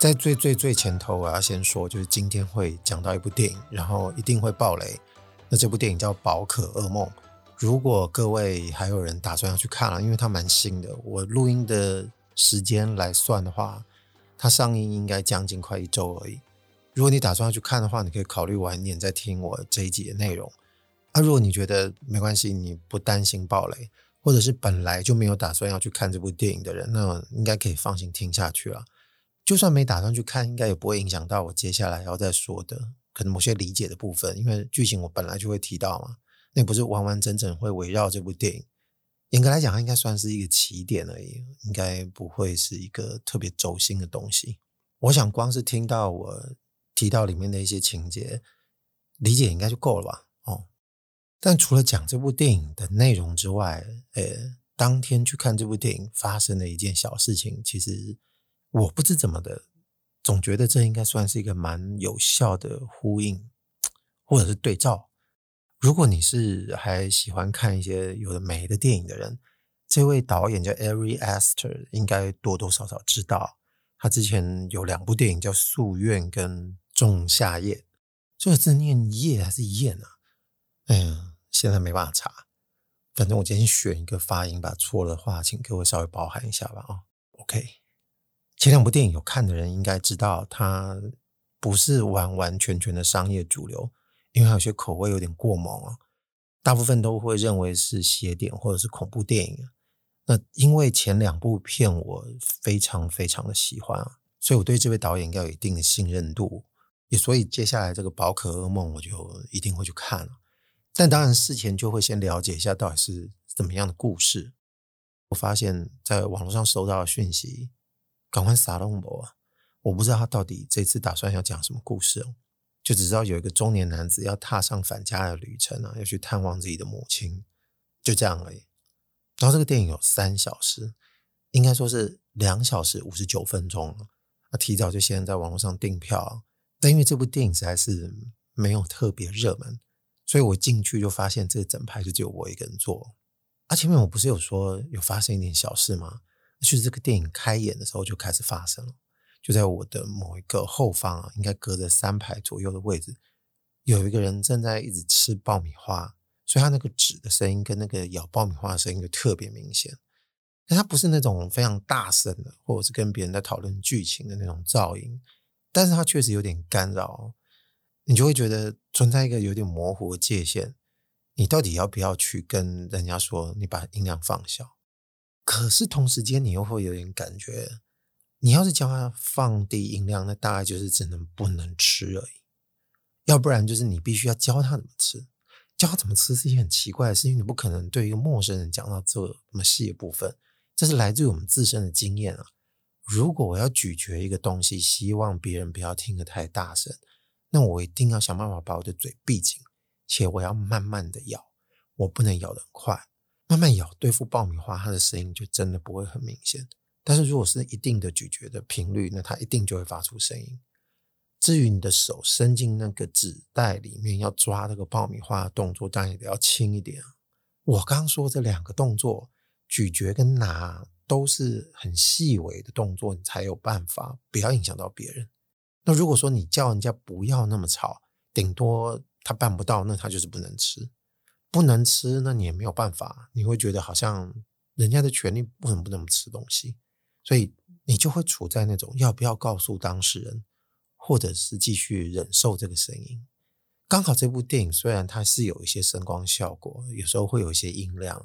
在最最最前头，我要先说，就是今天会讲到一部电影，然后一定会爆雷。那这部电影叫《宝可噩梦》。如果各位还有人打算要去看了，因为它蛮新的，我录音的时间来算的话，它上映应该将近快一周而已。如果你打算要去看的话，你可以考虑晚一点再听我这一集的内容。啊，如果你觉得没关系，你不担心爆雷，或者是本来就没有打算要去看这部电影的人，那应该可以放心听下去了。就算没打算去看，应该也不会影响到我接下来要再说的可能某些理解的部分，因为剧情我本来就会提到嘛，那不是完完整整会围绕这部电影。严格来讲，它应该算是一个起点而已，应该不会是一个特别轴心的东西。我想光是听到我提到里面的一些情节，理解应该就够了吧？哦，但除了讲这部电影的内容之外，呃，当天去看这部电影发生的一件小事情，其实。我不知怎么的，总觉得这应该算是一个蛮有效的呼应，或者是对照。如果你是还喜欢看一些有的没的电影的人，这位导演叫 Ari Aster，应该多多少少知道。他之前有两部电影叫《夙愿》跟《仲夏夜》，这个字念夜还是雁啊？哎呀，现在没办法查。反正我今天选一个发音吧，错了的话，请各位稍微包涵一下吧。啊，OK。前两部电影有看的人应该知道，它不是完完全全的商业主流，因为有些口味有点过猛啊。大部分都会认为是邪典或者是恐怖电影。那因为前两部片我非常非常的喜欢，所以我对这位导演应该有一定的信任度，也所以接下来这个《宝可噩梦》我就一定会去看了。但当然事前就会先了解一下到底是怎么样的故事。我发现在网络上收到的讯息。赶快撒龙博啊！我不知道他到底这次打算要讲什么故事哦，就只知道有一个中年男子要踏上返家的旅程啊，要去探望自己的母亲，就这样而已。然后这个电影有三小时，应该说是两小时五十九分钟了。啊，提早就先在网络上订票，但因为这部电影实在是没有特别热门，所以我进去就发现这整排就只有我一个人坐。啊，前面我不是有说有发生一点小事吗？就是这个电影开演的时候就开始发生了，就在我的某一个后方啊，应该隔着三排左右的位置，有一个人正在一直吃爆米花，所以他那个纸的声音跟那个咬爆米花的声音就特别明显。但他不是那种非常大声的，或者是跟别人在讨论剧情的那种噪音，但是他确实有点干扰，你就会觉得存在一个有点模糊的界限，你到底要不要去跟人家说你把音量放小？可是同时间，你又会有点感觉，你要是叫他放低音量，那大概就是只能不能吃而已。要不然就是你必须要教他怎么吃，教他怎么吃是一件很奇怪的事情，你不可能对一个陌生人讲到这么细的部分。这是来自于我们自身的经验啊。如果我要咀嚼一个东西，希望别人不要听得太大声，那我一定要想办法把我的嘴闭紧，且我要慢慢的咬，我不能咬得很快。慢慢咬，对付爆米花，它的声音就真的不会很明显。但是如果是一定的咀嚼的频率，那它一定就会发出声音。至于你的手伸进那个纸袋里面要抓那个爆米花的动作，当然也要轻一点。我刚说这两个动作，咀嚼跟拿都是很细微的动作，你才有办法不要影响到别人。那如果说你叫人家不要那么吵，顶多他办不到，那他就是不能吃。不能吃，那你也没有办法。你会觉得好像人家的权利为什么不能吃东西？所以你就会处在那种要不要告诉当事人，或者是继续忍受这个声音。刚好这部电影虽然它是有一些声光效果，有时候会有一些音量，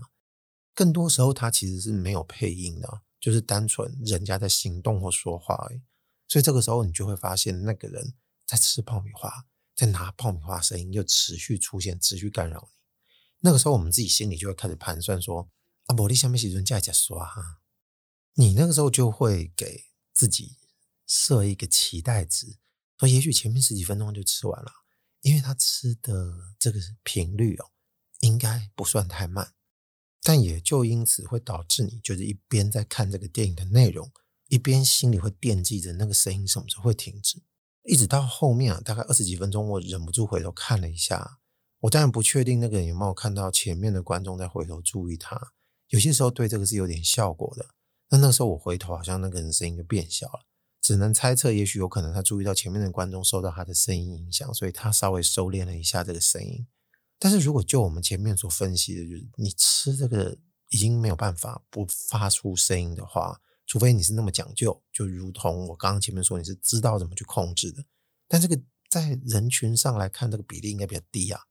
更多时候它其实是没有配音的，就是单纯人家在行动或说话而已。所以这个时候你就会发现那个人在吃爆米花，在拿爆米花，声音又持续出现，持续干扰你。那个时候，我们自己心里就会开始盘算说：“啊，玻璃下面写人家在说哈。”你那个时候就会给自己设一个期待值，说也许前面十几分钟就吃完了，因为他吃的这个频率哦，应该不算太慢，但也就因此会导致你就是一边在看这个电影的内容，一边心里会惦记着那个声音什么时候会停止。一直到后面啊，大概二十几分钟，我忍不住回头看了一下。我当然不确定那个人有没有看到前面的观众在回头注意他。有些时候对这个是有点效果的。那那时候我回头，好像那个人声音就变小了，只能猜测，也许有可能他注意到前面的观众受到他的声音影响，所以他稍微收敛了一下这个声音。但是如果就我们前面所分析的，就是你吃这个已经没有办法不发出声音的话。除非你是那么讲究，就如同我刚刚前面说，你是知道怎么去控制的。但这个在人群上来看，这个比例应该比较低啊。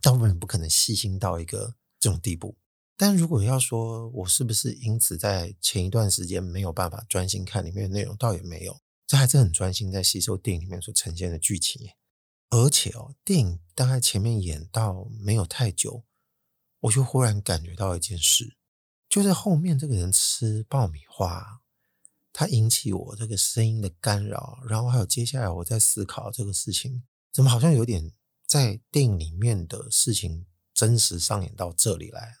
大部分人不可能细心到一个这种地步。但如果要说我是不是因此在前一段时间没有办法专心看里面的内容，倒也没有，这还是很专心在吸收电影里面所呈现的剧情。而且哦，电影大概前面演到没有太久，我就忽然感觉到一件事。就在后面，这个人吃爆米花，他引起我这个声音的干扰，然后还有接下来我在思考这个事情，怎么好像有点在电影里面的事情真实上演到这里来？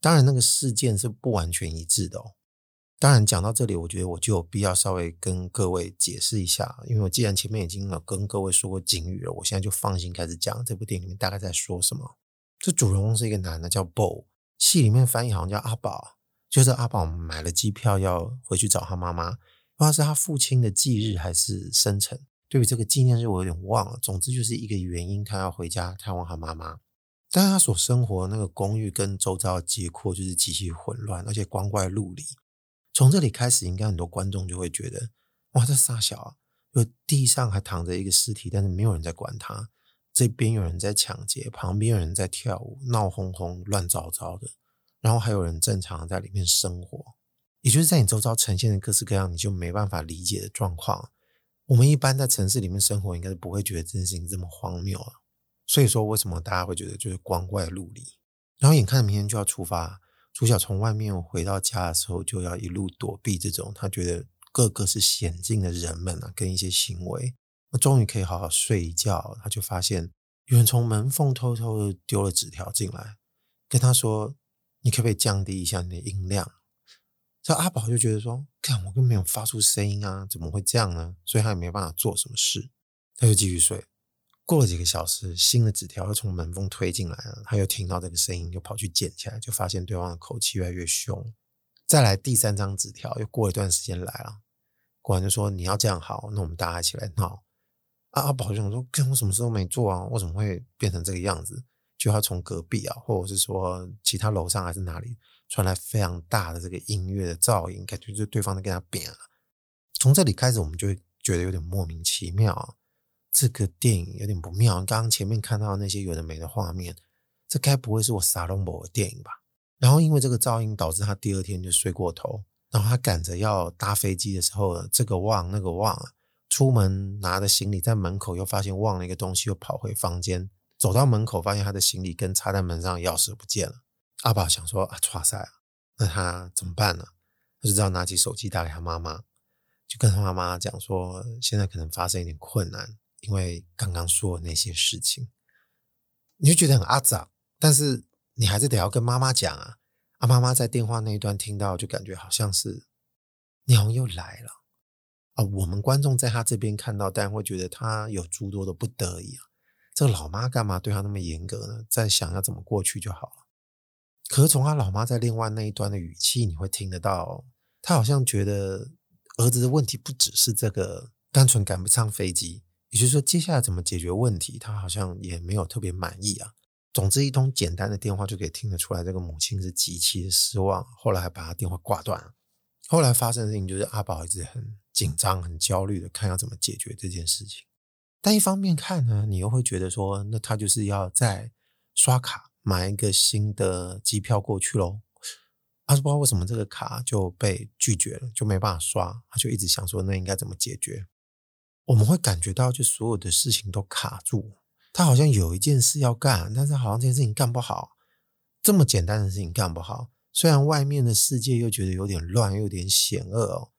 当然，那个事件是不完全一致的哦。当然，讲到这里，我觉得我就有必要稍微跟各位解释一下，因为我既然前面已经有跟各位说过警语了，我现在就放心开始讲这部电影里面大概在说什么。这主人公是一个男的，叫 Bo。戏里面翻译好像叫阿宝，就是阿宝买了机票要回去找他妈妈，不知道是他父亲的忌日还是生辰。对于这个纪念日，我有点忘了。总之就是一个原因，他要回家探望他妈妈。但他所生活的那个公寓跟周遭的街廓就是极其混乱，而且光怪陆离。从这里开始，应该很多观众就会觉得，哇，这傻小啊！就地上还躺着一个尸体，但是没有人在管他。这边有人在抢劫，旁边有人在跳舞，闹哄哄、乱糟糟的。然后还有人正常在里面生活，也就是在你周遭呈现的各式各样你就没办法理解的状况。我们一般在城市里面生活，应该是不会觉得这件事情这么荒谬啊。所以说，为什么大家会觉得就是光怪陆离？然后眼看着明天就要出发，主角从外面回到家的时候，就要一路躲避这种他觉得个个是险境的人们啊，跟一些行为。那终于可以好好睡一觉，他就发现有人从门缝偷偷的丢了纸条进来，跟他说：“你可不可以降低一下你的音量？”这阿宝就觉得说：“看我根本没有发出声音啊，怎么会这样呢？”所以他也没办法做什么事，他就继续睡。过了几个小时，新的纸条又从门缝推进来了，他又听到这个声音，就跑去捡起来，就发现对方的口气越来越凶。再来第三张纸条，又过一段时间来了，果然就说：“你要这样好，那我们大家一起来闹。”啊，阿宝就想说：“看我什么事都没做啊？我怎么会变成这个样子？”就要从隔壁啊，或者是说其他楼上还是哪里传来非常大的这个音乐的噪音，感觉就对方在跟他扁了。从这里开始，我们就会觉得有点莫名其妙，这个电影有点不妙。刚刚前面看到那些有的没的画面，这该不会是我撒龙某的电影吧？然后因为这个噪音导致他第二天就睡过头，然后他赶着要搭飞机的时候，这个忘那个忘。出门拿着行李，在门口又发现忘了一个东西，又跑回房间，走到门口发现他的行李跟插在门上的钥匙不见了。阿宝想说啊，哇塞啊，那他怎么办呢？他就只好拿起手机打给他妈妈，就跟他妈妈讲说，现在可能发生一点困难，因为刚刚说的那些事情，你就觉得很阿杂，但是你还是得要跟妈妈讲啊。阿妈妈在电话那一端听到，就感觉好像是娘又来了。啊，我们观众在他这边看到，但会觉得他有诸多的不得已啊。这个老妈干嘛对他那么严格呢？在想要怎么过去就好了。可是从他老妈在另外那一端的语气，你会听得到，他好像觉得儿子的问题不只是这个单纯赶不上飞机，也就是说接下来怎么解决问题，他好像也没有特别满意啊。总之，一通简单的电话就可以听得出来，这个母亲是极其的失望。后来还把他电话挂断了。后来发生的事情就是阿宝一直很紧张、很焦虑的看要怎么解决这件事情。但一方面看呢，你又会觉得说，那他就是要再刷卡买一个新的机票过去喽。他说不知道为什么这个卡就被拒绝了，就没办法刷。他就一直想说，那应该怎么解决？我们会感觉到，就所有的事情都卡住。他好像有一件事要干，但是好像这件事情干不好。这么简单的事情干不好。虽然外面的世界又觉得有点乱，又有点险恶哦，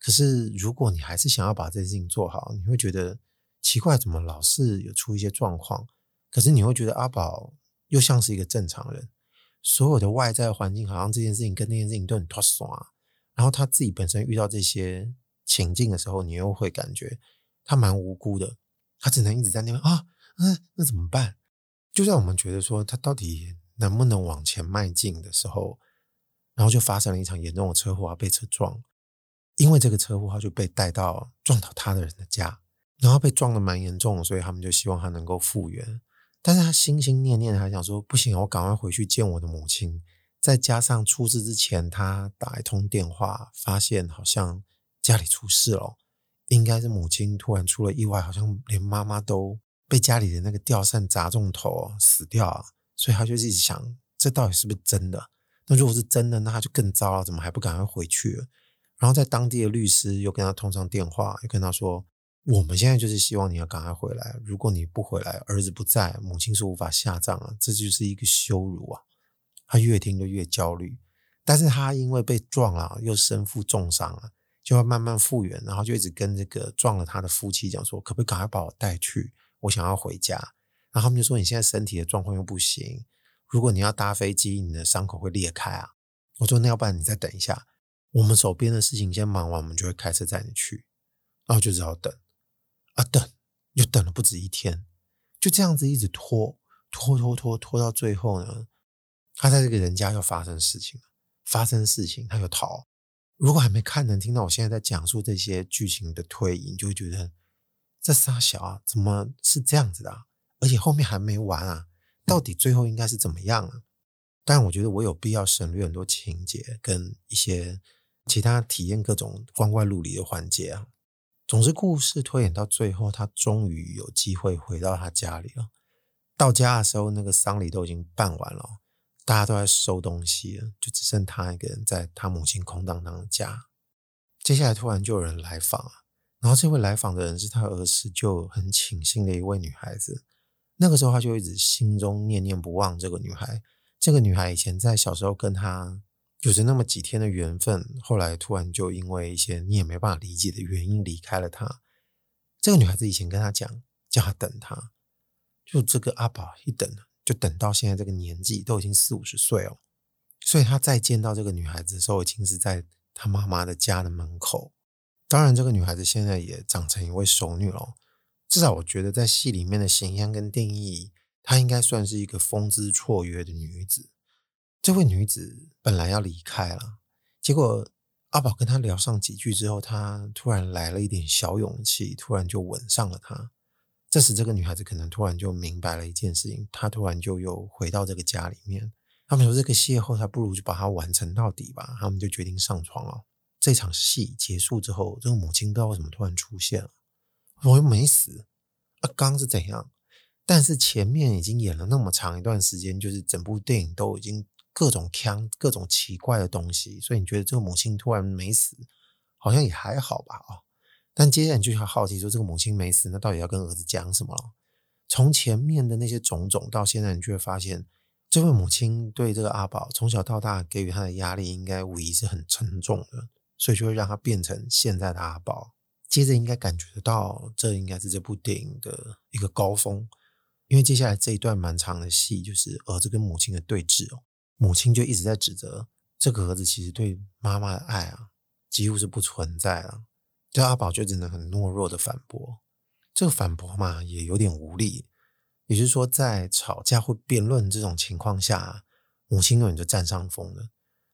可是如果你还是想要把这件事情做好，你会觉得奇怪，怎么老是有出一些状况？可是你会觉得阿宝又像是一个正常人，所有的外在环境好像这件事情跟那件事情都很脱爽啊。然后他自己本身遇到这些情境的时候，你又会感觉他蛮无辜的，他只能一直在那边啊，那那怎么办？就在我们觉得说他到底能不能往前迈进的时候，然后就发生了一场严重的车祸啊，被车撞。因为这个车祸，他就被带到撞倒他的人的家，然后被撞得蛮严重，所以他们就希望他能够复原。但是他心心念念还想说，不行，我赶快回去见我的母亲。再加上出事之前，他打一通电话，发现好像家里出事了，应该是母亲突然出了意外，好像连妈妈都被家里的那个吊扇砸中头死掉。所以他就一直想，这到底是不是真的？那如果是真的，那他就更糟了，怎么还不赶快回去？然后在当地的律师又跟他通上电话，又跟他说：“我们现在就是希望你要赶快回来。如果你不回来，儿子不在，母亲是无法下葬啊，这就是一个羞辱啊！”他越听就越焦虑，但是他因为被撞了，又身负重伤了，就要慢慢复原，然后就一直跟这个撞了他的夫妻讲说：“可不可以赶快把我带去？我想要回家。”然后他们就说：“你现在身体的状况又不行，如果你要搭飞机，你的伤口会裂开啊。”我说：“那要不然你再等一下。”我们手边的事情先忙完，我们就会开车载你去，然后就只好等啊等，又等了不止一天，就这样子一直拖拖拖拖拖到最后呢，他在这个人家又发生事情了，发生事情他又逃。如果还没看能听到我现在在讲述这些剧情的推移，你就会觉得这傻小啊，怎么是这样子的？而且后面还没完啊，到底最后应该是怎么样啊？但我觉得我有必要省略很多情节跟一些。其他体验各种光怪陆离的环节啊，总之故事推演到最后，他终于有机会回到他家里了。到家的时候，那个丧礼都已经办完了，大家都在收东西了，就只剩他一个人在他母亲空荡荡的家。接下来突然就有人来访啊，然后这位来访的人是他儿时就很倾心的一位女孩子。那个时候他就一直心中念念不忘这个女孩。这个女孩以前在小时候跟他。有着那么几天的缘分，后来突然就因为一些你也没办法理解的原因离开了他。这个女孩子以前跟他讲，叫他等他，就这个阿宝一等，就等到现在这个年纪，都已经四五十岁哦。所以他再见到这个女孩子的时候，已经是在他妈妈的家的门口。当然，这个女孩子现在也长成一位熟女了。至少我觉得，在戏里面的形象跟定义，她应该算是一个风姿绰约的女子。这位女子本来要离开了，结果阿宝跟她聊上几句之后，她突然来了一点小勇气，突然就吻上了她。这时，这个女孩子可能突然就明白了一件事情，她突然就又回到这个家里面。他们说这个邂逅，她不如就把它完成到底吧。他们就决定上床了。这场戏结束之后，这个母亲不知道为什么突然出现了，我又没死，啊，刚是怎样？但是前面已经演了那么长一段时间，就是整部电影都已经。各种腔，各种奇怪的东西，所以你觉得这个母亲突然没死，好像也还好吧？啊，但接下来你就很好奇，说这个母亲没死，那到底要跟儿子讲什么了？从前面的那些种种到现在，你就会发现，这位母亲对这个阿宝从小到大给予他的压力，应该无疑是很沉重的，所以就会让他变成现在的阿宝。接着应该感觉得到，这应该是这部电影的一个高峰，因为接下来这一段蛮长的戏，就是儿子跟母亲的对峙哦。母亲就一直在指责这个儿子，其实对妈妈的爱啊，几乎是不存在了。这阿宝就只能很懦弱的反驳，这个反驳嘛，也有点无力。也就是说，在吵架或辩论这种情况下，母亲永远就占上风了。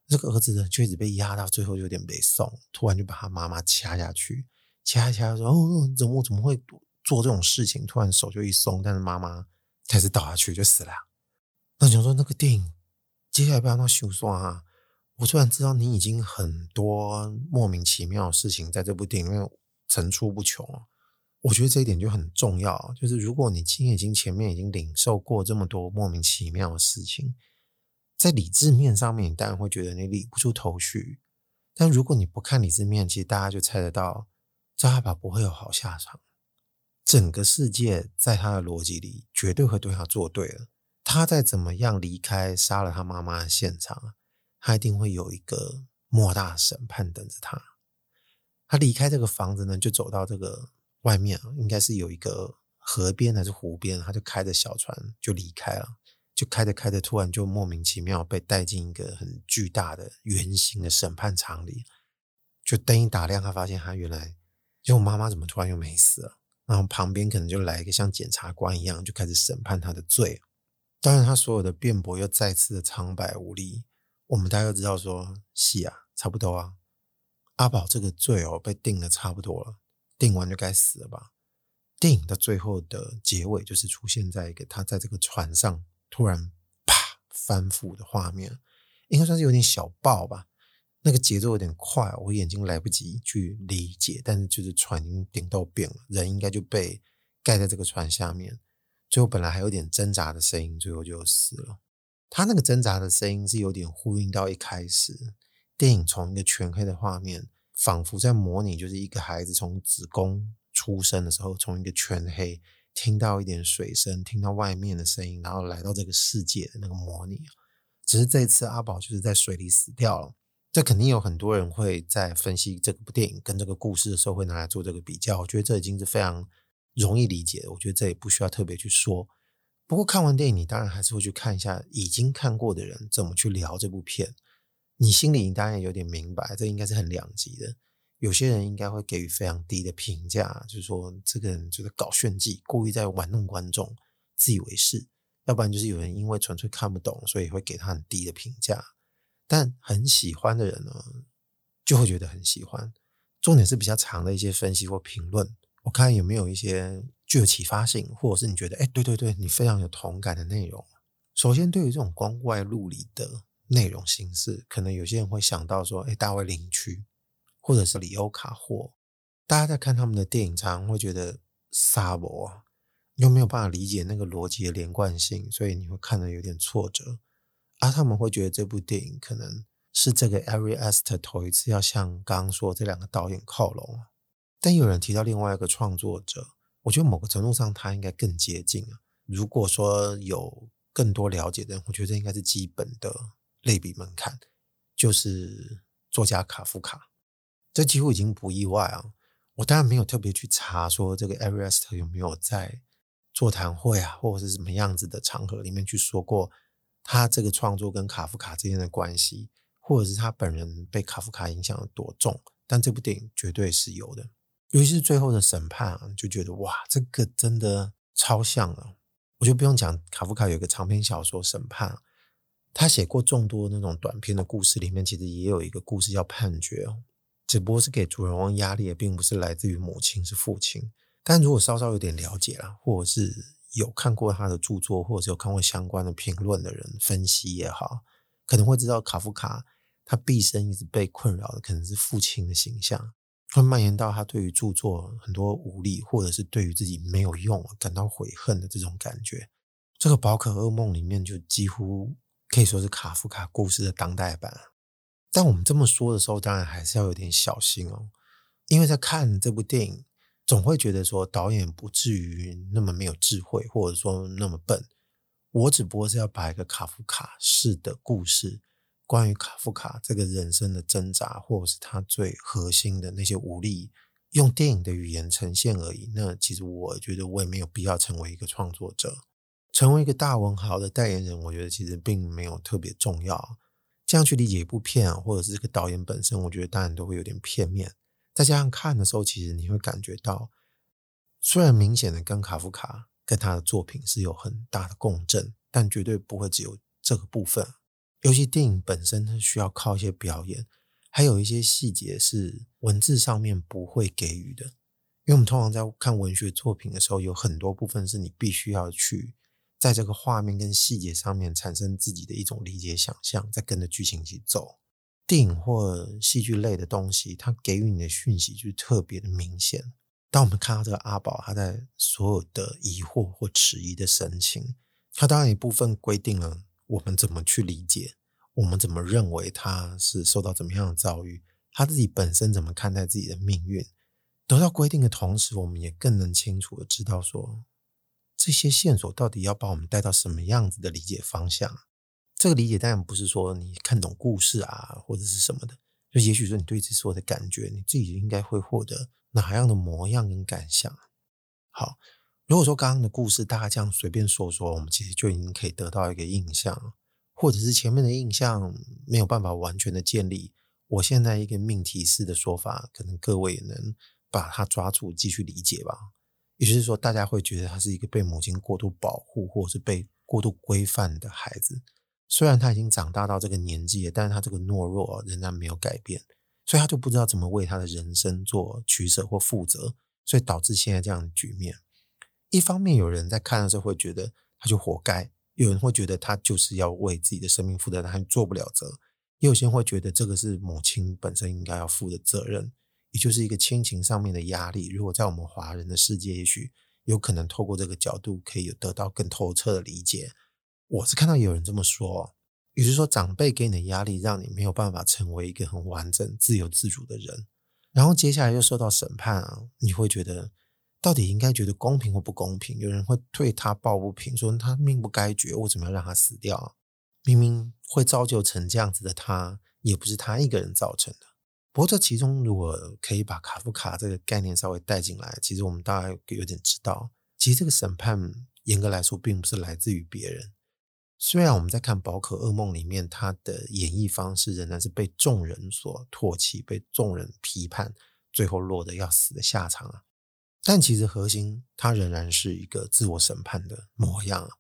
这个儿子呢，就一直被压到最后，有点被送，突然就把他妈妈掐下去，掐一掐说：“哦，怎么我怎么会做这种事情？”突然手就一松，但是妈妈开始倒下去就死了。那你说那个电影？接下来不要闹羞涩啊！我突然知道你已经很多莫名其妙的事情在这部电影里面层出不穷。我觉得这一点就很重要，就是如果你今天已经前面已经领受过这么多莫名其妙的事情，在理智面上面，你当然会觉得你理不出头绪。但如果你不看理智面，其实大家就猜得到，张阿宝不会有好下场。整个世界在他的逻辑里绝对会对他做对了。他再怎么样离开杀了他妈妈的现场，他一定会有一个莫大审判等着他。他离开这个房子呢，就走到这个外面应该是有一个河边还是湖边，他就开着小船就离开了，就开着开着，突然就莫名其妙被带进一个很巨大的圆形的审判场里，就灯一打亮，他发现他原来就我妈妈怎么突然又没死了，然后旁边可能就来一个像检察官一样，就开始审判他的罪。当然，他所有的辩驳又再次的苍白无力。我们大家都知道说，是啊，差不多啊。阿宝这个罪哦，被定的差不多了，定完就该死了吧？电影的最后的结尾就是出现在一个他在这个船上突然啪翻覆的画面，应该算是有点小爆吧。那个节奏有点快，我眼睛来不及去理解，但是就是船已经顶到边了，人应该就被盖在这个船下面。最后本来还有点挣扎的声音，最后就死了。他那个挣扎的声音是有点呼应到一开始电影从一个全黑的画面，仿佛在模拟就是一个孩子从子宫出生的时候，从一个全黑听到一点水声，听到外面的声音，然后来到这个世界的那个模拟。只是这一次阿宝就是在水里死掉了。这肯定有很多人会在分析这部电影跟这个故事的时候会拿来做这个比较。我觉得这已经是非常容易理解，我觉得这也不需要特别去说。不过看完电影，你当然还是会去看一下已经看过的人怎么去聊这部片。你心里当然有点明白，这应该是很两极的。有些人应该会给予非常低的评价，就是说这个人就是搞炫技，故意在玩弄观众，自以为是；要不然就是有人因为纯粹看不懂，所以会给他很低的评价。但很喜欢的人呢，就会觉得很喜欢。重点是比较长的一些分析或评论，我看有没有一些。具有启发性，或者是你觉得，哎，对对对，你非常有同感的内容。首先，对于这种光怪陆离的内容形式，可能有些人会想到说，哎，大卫林区，或者是里欧卡霍。大家在看他们的电影，常常会觉得沙博，又没有办法理解那个逻辑的连贯性，所以你会看得有点挫折。而、啊、他们会觉得这部电影可能是这个 Ari Aster 头一次要向刚刚说这两个导演靠拢。但有人提到另外一个创作者。我觉得某个程度上，他应该更接近啊。如果说有更多了解的人，我觉得这应该是基本的类比门槛，就是作家卡夫卡。这几乎已经不意外啊。我当然没有特别去查说这个 Arias 有没有在座谈会啊，或者是什么样子的场合里面去说过他这个创作跟卡夫卡之间的关系，或者是他本人被卡夫卡影响有多重。但这部电影绝对是有的。尤其是最后的审判，就觉得哇，这个真的超像了。我就不用讲，卡夫卡有一个长篇小说《审判》，他写过众多那种短篇的故事，里面其实也有一个故事叫《判决》，只不过是给主人翁压力，并不是来自于母亲，是父亲。但如果稍稍有点了解了，或者是有看过他的著作，或者是有看过相关的评论的人分析也好，可能会知道卡夫卡他毕生一直被困扰的，可能是父亲的形象。会蔓延到他对于著作很多无力，或者是对于自己没有用感到悔恨的这种感觉。这个《宝可噩梦》里面就几乎可以说是卡夫卡故事的当代版。但我们这么说的时候，当然还是要有点小心哦，因为在看这部电影，总会觉得说导演不至于那么没有智慧，或者说那么笨。我只不过是要把一个卡夫卡式的故事。关于卡夫卡这个人生的挣扎，或者是他最核心的那些无力，用电影的语言呈现而已。那其实我觉得我也没有必要成为一个创作者，成为一个大文豪的代言人。我觉得其实并没有特别重要。这样去理解一部片，或者是这个导演本身，我觉得当然都会有点片面。再加上看的时候，其实你会感觉到，虽然明显的跟卡夫卡跟他的作品是有很大的共振，但绝对不会只有这个部分。尤其电影本身它需要靠一些表演，还有一些细节是文字上面不会给予的。因为我们通常在看文学作品的时候，有很多部分是你必须要去在这个画面跟细节上面产生自己的一种理解想象，再跟着剧情一起走。电影或戏剧类的东西，它给予你的讯息就特别的明显。当我们看到这个阿宝，他在所有的疑惑或迟疑的神情，他当然一部分规定了。我们怎么去理解？我们怎么认为他是受到怎么样的遭遇？他自己本身怎么看待自己的命运？得到规定的同时，我们也更能清楚的知道说，这些线索到底要把我们带到什么样子的理解方向？这个理解当然不是说你看懂故事啊，或者是什么的。就也许说你对这所有的感觉，你自己应该会获得哪样的模样跟感想？好，如果说刚刚的故事大家这样随便说说，我们其实就已经可以得到一个印象，或者是前面的印象没有办法完全的建立。我现在一个命题式的说法，可能各位也能把它抓住，继续理解吧。也就是说，大家会觉得他是一个被母亲过度保护，或者是被过度规范的孩子。虽然他已经长大到这个年纪了，但是他这个懦弱仍然没有改变，所以他就不知道怎么为他的人生做取舍或负责，所以导致现在这样的局面。一方面，有人在看的时候会觉得他就活该；有人会觉得他就是要为自己的生命负责，他做不了责。也有些人会觉得这个是母亲本身应该要负的责任，也就是一个亲情上面的压力。如果在我们华人的世界，也许有可能透过这个角度可以得到更透彻的理解。我是看到有人这么说，也就是说长辈给你的压力，让你没有办法成为一个很完整、自由自主的人。然后接下来又受到审判啊，你会觉得到底应该觉得公平或不公平？有人会对他抱不平，说他命不该绝，为什么要让他死掉？明明会造就成这样子的他，也不是他一个人造成的。不过这其中，如果可以把卡夫卡这个概念稍微带进来，其实我们大概有点知道，其实这个审判严格来说并不是来自于别人。虽然我们在看《宝可噩梦》里面，他的演绎方式仍然是被众人所唾弃、被众人批判，最后落得要死的下场啊，但其实核心他仍然是一个自我审判的模样。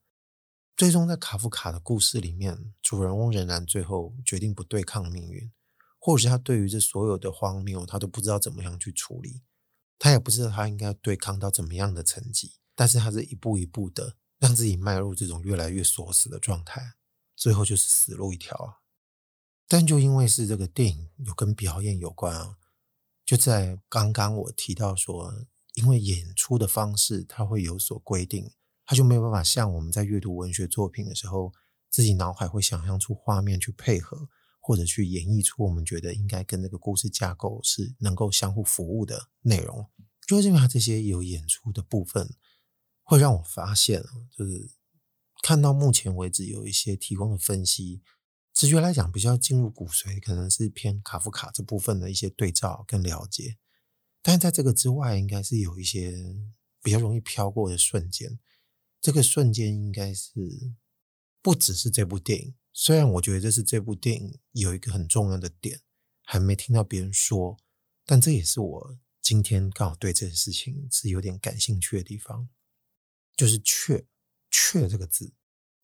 最终，在卡夫卡的故事里面，主人翁仍然最后决定不对抗命运，或者是他对于这所有的荒谬，他都不知道怎么样去处理，他也不知道他应该对抗到怎么样的层级，但是他是一步一步的让自己迈入这种越来越锁死的状态，最后就是死路一条。但就因为是这个电影有跟表演有关啊，就在刚刚我提到说，因为演出的方式它会有所规定。他就没有办法像我们在阅读文学作品的时候，自己脑海会想象出画面去配合，或者去演绎出我们觉得应该跟这个故事架构是能够相互服务的内容。就是因为它这些有演出的部分，会让我发现，就是看到目前为止有一些提供的分析，直觉来讲比较进入骨髓，可能是偏卡夫卡这部分的一些对照跟了解。但在这个之外，应该是有一些比较容易飘过的瞬间。这个瞬间应该是不只是这部电影，虽然我觉得这是这部电影有一个很重要的点，还没听到别人说，但这也是我今天刚好对这件事情是有点感兴趣的地方，就是“怯”“怯”这个字，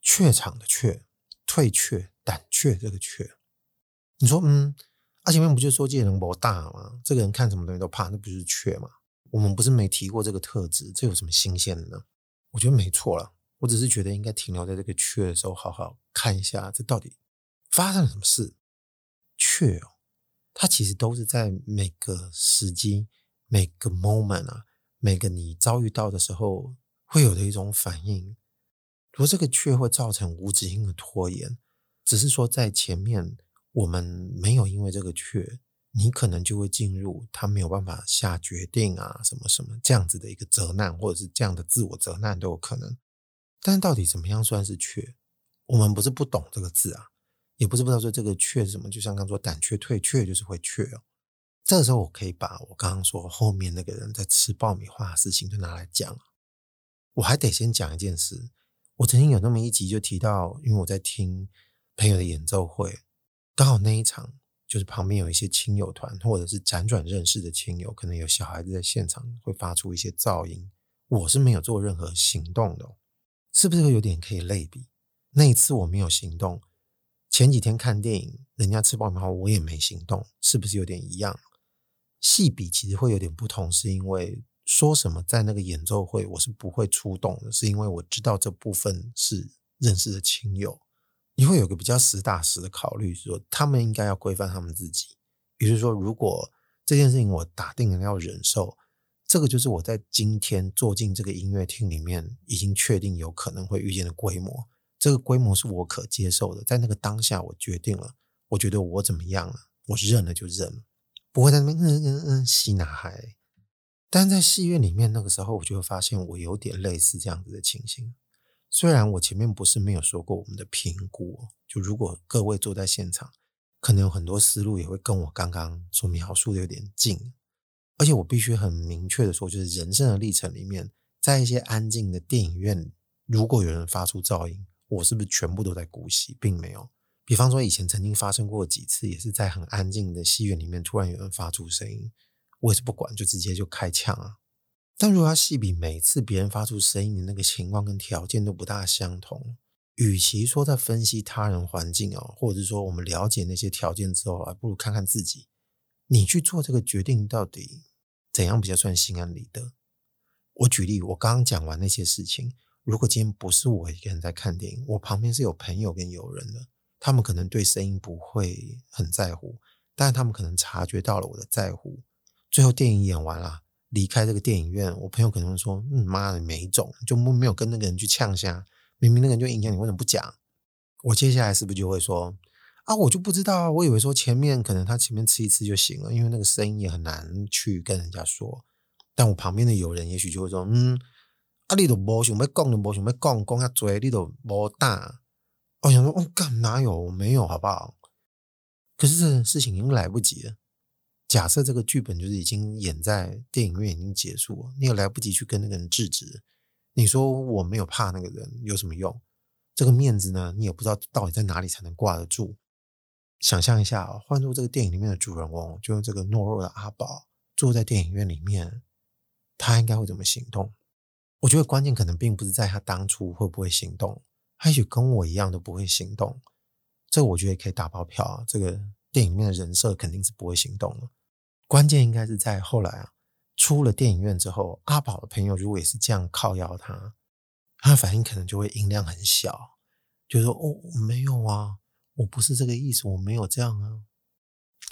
怯场的“怯”，退却、胆怯这个“怯”。你说，嗯，啊前面不就说这人不大吗？这个人看什么东西都怕，那不是“怯”吗？我们不是没提过这个特质，这有什么新鲜的呢？我觉得没错了，我只是觉得应该停留在这个怯的时候，好好看一下这到底发生了什么事。怯哦，它其实都是在每个时机、每个 moment 啊，每个你遭遇到的时候会有的一种反应。如果这个怯会造成无止境的拖延，只是说在前面我们没有因为这个怯。你可能就会进入他没有办法下决定啊，什么什么这样子的一个责难，或者是这样的自我责难都有可能。但到底怎么样算是怯？我们不是不懂这个字啊，也不是不知道说这个怯是什么。就像刚说胆怯、退却，就是会怯哦。这个时候我可以把我刚刚说后面那个人在吃爆米花的事情就拿来讲。我还得先讲一件事，我曾经有那么一集就提到，因为我在听朋友的演奏会，刚好那一场。就是旁边有一些亲友团，或者是辗转认识的亲友，可能有小孩子在现场会发出一些噪音。我是没有做任何行动的，是不是有点可以类比？那一次我没有行动，前几天看电影，人家吃爆米花，我也没行动，是不是有点一样？细比其实会有点不同，是因为说什么在那个演奏会我是不会出动的，是因为我知道这部分是认识的亲友。你会有个比较实打实的考虑，说他们应该要规范他们自己。比如说，如果这件事情我打定了要忍受，这个就是我在今天坐进这个音乐厅里面已经确定有可能会遇见的规模。这个规模是我可接受的，在那个当下我决定了，我觉得我怎么样了，我认了就认，不会在那边嗯嗯嗯吸哪嗨。但在戏院里面那个时候，我就会发现我有点类似这样子的情形。虽然我前面不是没有说过我们的评估，就如果各位坐在现场，可能有很多思路也会跟我刚刚所描述的有点近。而且我必须很明确的说，就是人生的历程里面，在一些安静的电影院，如果有人发出噪音，我是不是全部都在姑息，并没有。比方说，以前曾经发生过几次，也是在很安静的戏院里面，突然有人发出声音，我也是不管，就直接就开枪啊。但如果要细比每次别人发出声音的那个情况跟条件都不大相同，与其说在分析他人环境哦，或者是说我们了解那些条件之后啊，不如看看自己。你去做这个决定，到底怎样比较算心安理得？我举例，我刚刚讲完那些事情，如果今天不是我一个人在看电影，我旁边是有朋友跟友人的，他们可能对声音不会很在乎，但是他们可能察觉到了我的在乎。最后电影演完了，离开这个电影院，我朋友可能会说：“嗯，妈的，没种，就没有跟那个人去呛下，明明那个人就影响你，为什么不讲？”我接下来是不是就会说？啊，我就不知道啊，我以为说前面可能他前面吃一次就行了，因为那个声音也很难去跟人家说。但我旁边的友人也许就会说，嗯，啊，你都无想要讲，都无想要讲，讲下嘴，你都无大。我想说，哦，干哪有？我没有，好不好？可是这事情已经来不及了。假设这个剧本就是已经演在电影院已经结束了，你也来不及去跟那个人制止。你说我没有怕那个人有什么用？这个面子呢，你也不知道到底在哪里才能挂得住。想象一下，换做这个电影里面的主人翁，就是这个懦弱的阿宝，坐在电影院里面，他应该会怎么行动？我觉得关键可能并不是在他当初会不会行动，他也许跟我一样都不会行动。这我觉得可以打包票啊，这个电影里面的人设肯定是不会行动的。关键应该是在后来啊，出了电影院之后，阿宝的朋友如果也是这样靠邀他，他反应可能就会音量很小，就说：“哦，没有啊。”我不是这个意思，我没有这样啊。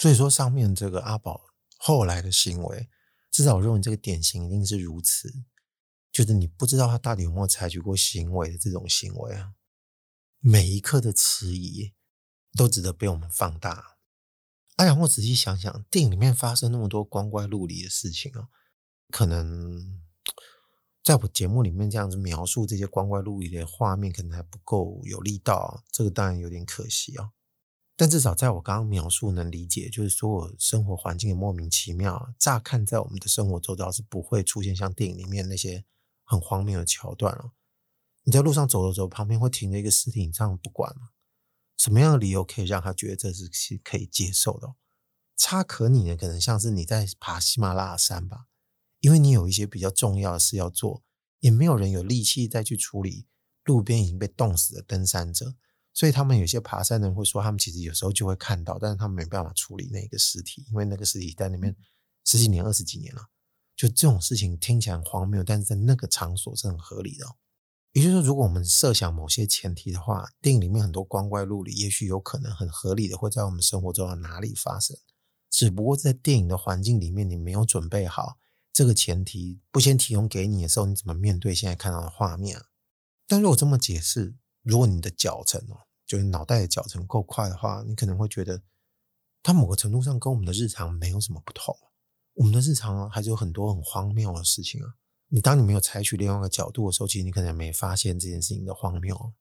所以说，上面这个阿宝后来的行为，至少我认为这个典型一定是如此，就是你不知道他到底有没有采取过行为的这种行为啊。每一刻的迟疑都值得被我们放大。哎呀，我仔细想想，电影里面发生那么多光怪陆离的事情啊，可能。在我节目里面这样子描述这些光怪陆离的画面，可能还不够有力道，这个当然有点可惜啊。但至少在我刚刚描述能理解，就是说我生活环境的莫名其妙，乍看在我们的生活周遭是不会出现像电影里面那些很荒谬的桥段啊。你在路上走着走，旁边会停着一个尸体，你这样不管吗？什么样的理由可以让他觉得这是是可以接受的？差可拟的可能像是你在爬喜马拉雅山吧。因为你有一些比较重要的事要做，也没有人有力气再去处理路边已经被冻死的登山者，所以他们有些爬山的人会说，他们其实有时候就会看到，但是他们没办法处理那个尸体，因为那个尸体在那边十几年、二十几年了。就这种事情听起来很荒谬，但是在那个场所是很合理的。也就是说，如果我们设想某些前提的话，电影里面很多光怪陆离，也许有可能很合理的会在我们生活中的哪里发生，只不过在电影的环境里面，你没有准备好。这个前提不先提供给你的时候，你怎么面对现在看到的画面啊？但如果这么解释，如果你的脚程哦，就是脑袋的脚程够快的话，你可能会觉得，它某个程度上跟我们的日常没有什么不同。我们的日常还是有很多很荒谬的事情啊。你当你没有采取另外一个角度的时候，其实你可能没发现这件事情的荒谬。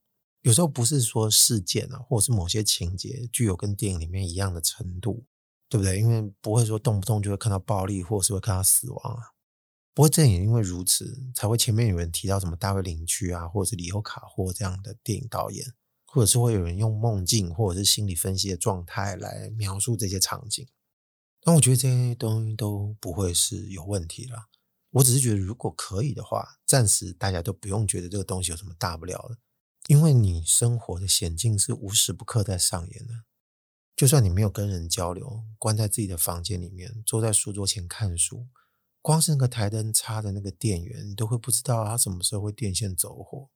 有时候不是说事件啊，或者是某些情节具有跟电影里面一样的程度。对不对？因为不会说动不动就会看到暴力，或者是会看到死亡啊。不过正也因为如此，才会前面有人提到什么大卫林区啊，或者是李欧卡霍这样的电影导演，或者是会有人用梦境或者是心理分析的状态来描述这些场景。但我觉得这些东西都不会是有问题了。我只是觉得，如果可以的话，暂时大家都不用觉得这个东西有什么大不了的，因为你生活的险境是无时不刻在上演的。就算你没有跟人交流，关在自己的房间里面，坐在书桌前看书，光是那个台灯插的那个电源，你都会不知道它什么时候会电线走火。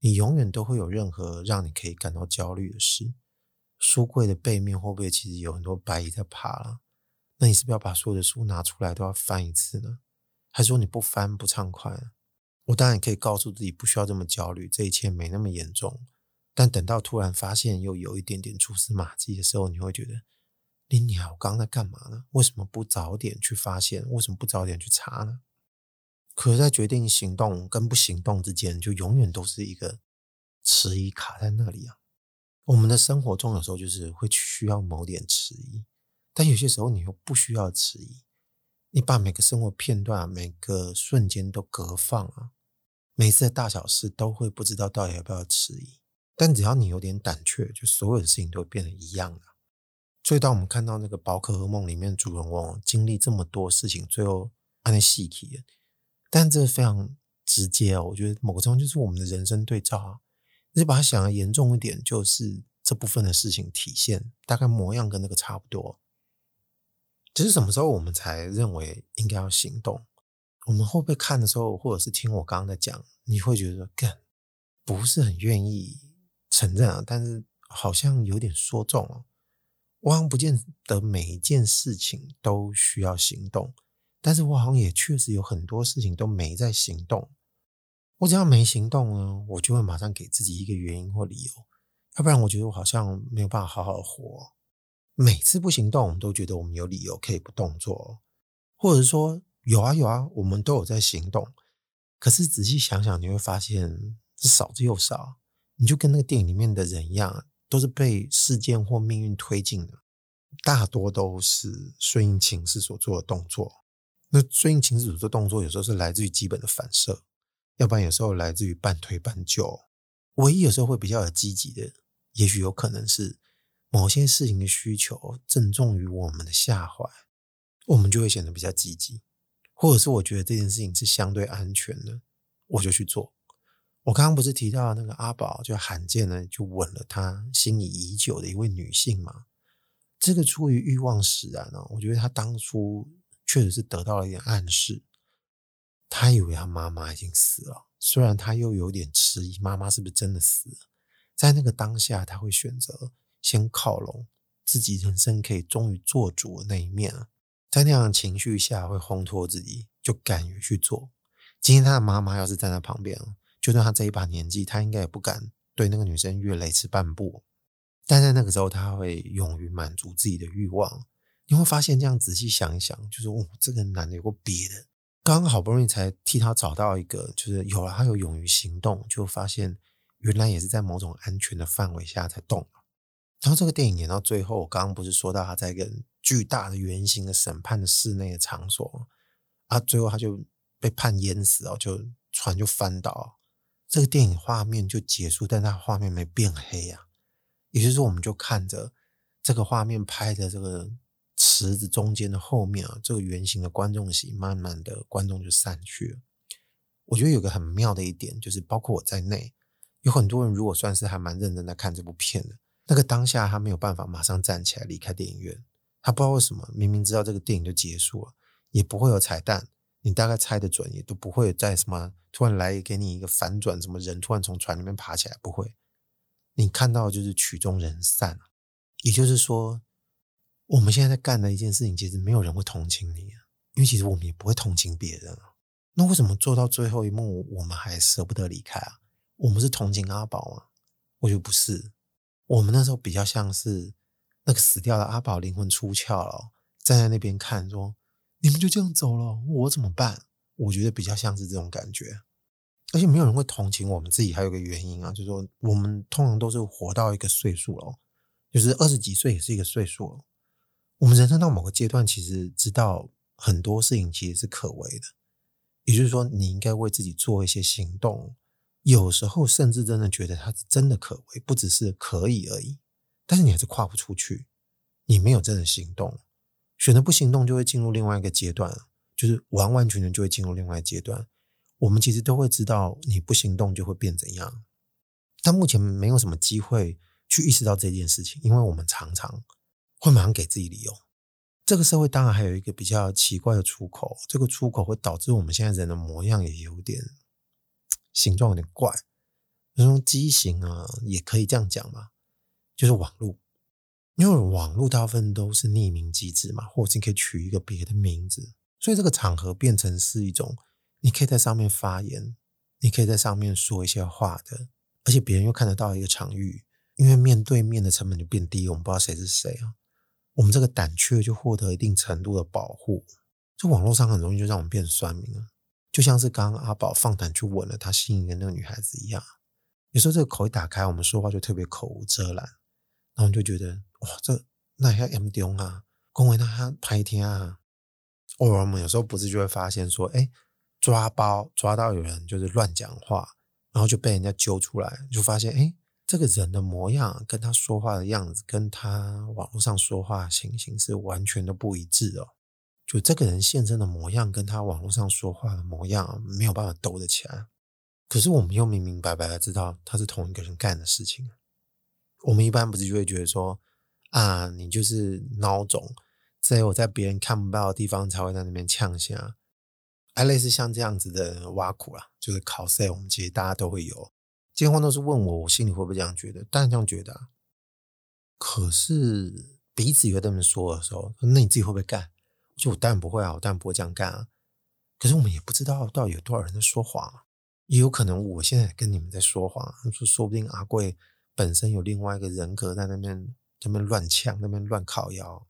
你永远都会有任何让你可以感到焦虑的事。书柜的背面会不会其实有很多白蚁在爬了？那你是不是要把所有的书拿出来都要翻一次呢？还说你不翻不畅快？我当然可以告诉自己不需要这么焦虑，这一切没那么严重。但等到突然发现又有一点点蛛丝马迹的时候，你会觉得，你鸟刚刚在干嘛呢？为什么不早点去发现？为什么不早点去查呢？可是，在决定行动跟不行动之间，就永远都是一个迟疑卡在那里啊。我们的生活中有时候就是会需要某点迟疑，但有些时候你又不需要迟疑，你把每个生活片段、每个瞬间都隔放啊，每次的大小事都会不知道到底要不要迟疑。但只要你有点胆怯，就所有的事情都会变得一样了。所以当我们看到那个宝可噩梦里面主人翁经历这么多事情，最后按那细体，但这非常直接哦。我觉得某个程度就是我们的人生对照啊。你把它想的严重一点，就是这部分的事情体现，大概模样跟那个差不多。只是什么时候我们才认为应该要行动？我们会不会看的时候，或者是听我刚刚在讲，你会觉得，干，不是很愿意承认啊？但是好像有点说中了。我好像不见得每一件事情都需要行动，但是我好像也确实有很多事情都没在行动。我只要没行动呢，我就会马上给自己一个原因或理由，要不然我觉得我好像没有办法好好活。每次不行动，我们都觉得我们有理由可以不动作，或者说有啊有啊，我们都有在行动。可是仔细想想，你会发现是少之又少。你就跟那个电影里面的人一样，都是被事件或命运推进的，大多都是顺应情势所做的动作。那顺应情势所做的动作，有时候是来自于基本的反射，要不然有时候来自于半推半就。唯一有时候会比较有积极的，也许有可能是。某些事情的需求正中于我们的下怀，我们就会显得比较积极，或者是我觉得这件事情是相对安全的，我就去做。我刚刚不是提到那个阿宝就罕见的就吻了他心仪已久的一位女性吗？这个出于欲望使然呢，我觉得他当初确实是得到了一点暗示，他以为他妈妈已经死了，虽然他又有点迟疑，妈妈是不是真的死了？在那个当下，他会选择。先靠拢自己人生可以终于做主的那一面啊，在那样的情绪下会烘托自己，就敢于去做。今天他的妈妈要是站在旁边，就算他这一把年纪，他应该也不敢对那个女生越雷池半步。但在那个时候，他会勇于满足自己的欲望。你会发现，这样仔细想一想，就是哦，这个男的有过别的，刚刚好不容易才替他找到一个，就是有了他有勇于行动，就发现原来也是在某种安全的范围下才动了。然后这个电影演到最后，我刚刚不是说到他在一个巨大的圆形的审判的室内的场所啊，最后他就被判淹死哦，就船就翻倒，这个电影画面就结束，但他画面没变黑啊，也就是说，我们就看着这个画面拍的这个池子中间的后面啊，这个圆形的观众席，慢慢的观众就散去了。我觉得有个很妙的一点，就是包括我在内，有很多人如果算是还蛮认真在看这部片的。那个当下，他没有办法马上站起来离开电影院。他不知道为什么，明明知道这个电影就结束了，也不会有彩蛋，你大概猜得准，也都不会在什么突然来给你一个反转，什么人突然从船里面爬起来，不会。你看到就是曲终人散。也就是说，我们现在在干的一件事情，其实没有人会同情你，因为其实我们也不会同情别人。那为什么做到最后一幕，我们还舍不得离开啊？我们是同情阿宝吗？我觉得不是。我们那时候比较像是那个死掉的阿宝灵魂出窍了，站在那边看说：“你们就这样走了，我怎么办？”我觉得比较像是这种感觉，而且没有人会同情我们自己。还有个原因啊，就是说我们通常都是活到一个岁数了，就是二十几岁也是一个岁数了。我们人生到某个阶段，其实知道很多事情其实是可为的，也就是说，你应该为自己做一些行动。有时候甚至真的觉得它是真的可为，不只是可以而已。但是你还是跨不出去，你没有真的行动，选择不行动就会进入另外一个阶段，就是完完全全就会进入另外一个阶段。我们其实都会知道，你不行动就会变怎样，但目前没有什么机会去意识到这件事情，因为我们常常会马上给自己理由。这个社会当然还有一个比较奇怪的出口，这个出口会导致我们现在人的模样也有点。形状有点怪，那种畸形啊，也可以这样讲嘛，就是网络，因为网络大部分都是匿名机制嘛，或者你可以取一个别的名字，所以这个场合变成是一种，你可以在上面发言，你可以在上面说一些话的，而且别人又看得到一个场域，因为面对面的成本就变低，我们不知道谁是谁啊，我们这个胆怯就获得一定程度的保护，这网络上很容易就让我们变酸民了。就像是刚刚阿宝放胆去吻了他心仪的那个女孩子一样，有时候这个口一打开，我们说话就特别口无遮拦，然后你就觉得哇，这那还要 M 丢啊，恭维他拍天啊，偶尔我们有时候不是就会发现说，哎，抓包抓到有人就是乱讲话，然后就被人家揪出来，就发现，哎，这个人的模样跟他说话的样子，跟他网络上说话的情形是完全都不一致哦。就这个人现身的模样跟他网络上说话的模样没有办法兜得起来。可是我们又明明白白的知道他是同一个人干的事情。我们一般不是就会觉得说，啊，你就是孬种。只有在别人看不到的地方才会在那边呛下，还类似像这样子的挖苦啊，就是考试，我们其实大家都会有。结婚都是问我，我心里会不会这样觉得？当然这样觉得啊。可是彼此有这么说的时候，那你自己会不会干？我说我当然不会啊，我当然不会这样干啊。可是我们也不知道到底有多少人在说谎，也有可能我现在跟你们在说谎，说说不定阿贵本身有另外一个人格在那边，在那边乱呛，那边乱靠腰。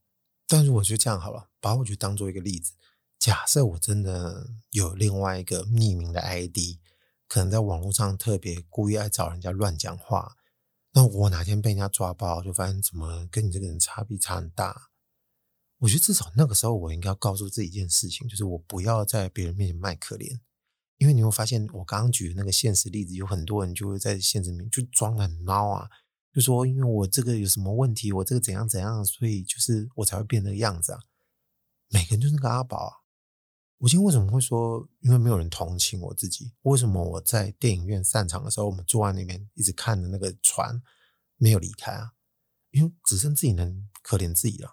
但是我就这样好了，把我就当做一个例子。假设我真的有另外一个匿名的 ID，可能在网络上特别故意爱找人家乱讲话，那我哪天被人家抓包，就发现怎么跟你这个人差别差很大。我觉得至少那个时候我应该要告诉自己一件事情，就是我不要在别人面前卖可怜，因为你会发现我刚刚举的那个现实例子，有很多人就会在现实里面就装得很孬啊。就说，因为我这个有什么问题，我这个怎样怎样，所以就是我才会变那个样子啊。每个人就是个阿宝啊。我今天为什么会说，因为没有人同情我自己？为什么我在电影院散场的时候，我们坐在那边一直看着那个船没有离开啊？因为只剩自己能可怜自己了。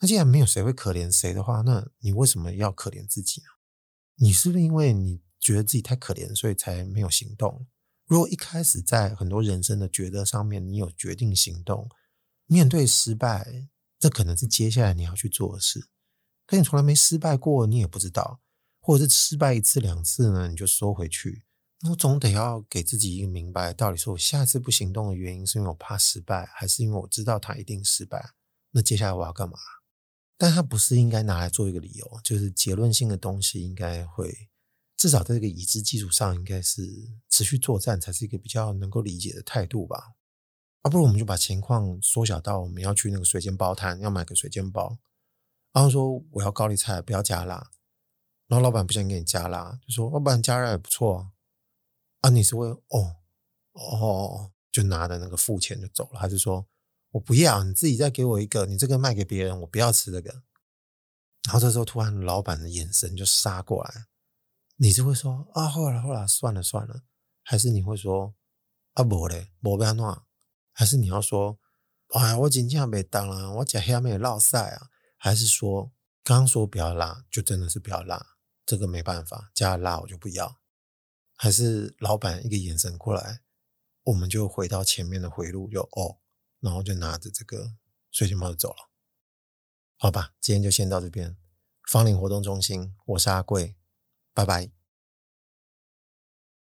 那既然没有谁会可怜谁的话，那你为什么要可怜自己呢？你是不是因为你觉得自己太可怜，所以才没有行动？如果一开始在很多人生的抉择上面，你有决定行动，面对失败，这可能是接下来你要去做的事。可你从来没失败过，你也不知道，或者是失败一次两次呢，你就收回去。那我总得要给自己一个明白，到底是我下次不行动的原因是因为我怕失败，还是因为我知道他一定失败？那接下来我要干嘛？但它不是应该拿来做一个理由，就是结论性的东西应该会。至少在这个已知基础上，应该是持续作战才是一个比较能够理解的态度吧。啊，不如我们就把情况缩小到我们要去那个水煎包摊，要买个水煎包，然后说我要高丽菜，不要加辣。然后老板不想给你加辣，就说老板加辣也不错啊。啊，你是会哦哦，就拿着那个付钱就走了，还是说我不要，你自己再给我一个，你这个卖给别人，我不要吃这个。然后这时候突然老板的眼神就杀过来。你是会说啊，后来后来算了算了，还是你会说啊，不嘞，不要怎？还是你要说，哎，我今天没当了，我家下面落赛啊？还是说，刚刚说不要辣，就真的是不要辣？这个没办法，加辣我就不要。还是老板一个眼神过来，我们就回到前面的回路，就哦，然后就拿着这个水晶包就走了。好吧，今天就先到这边。芳邻活动中心，我是阿贵。拜拜。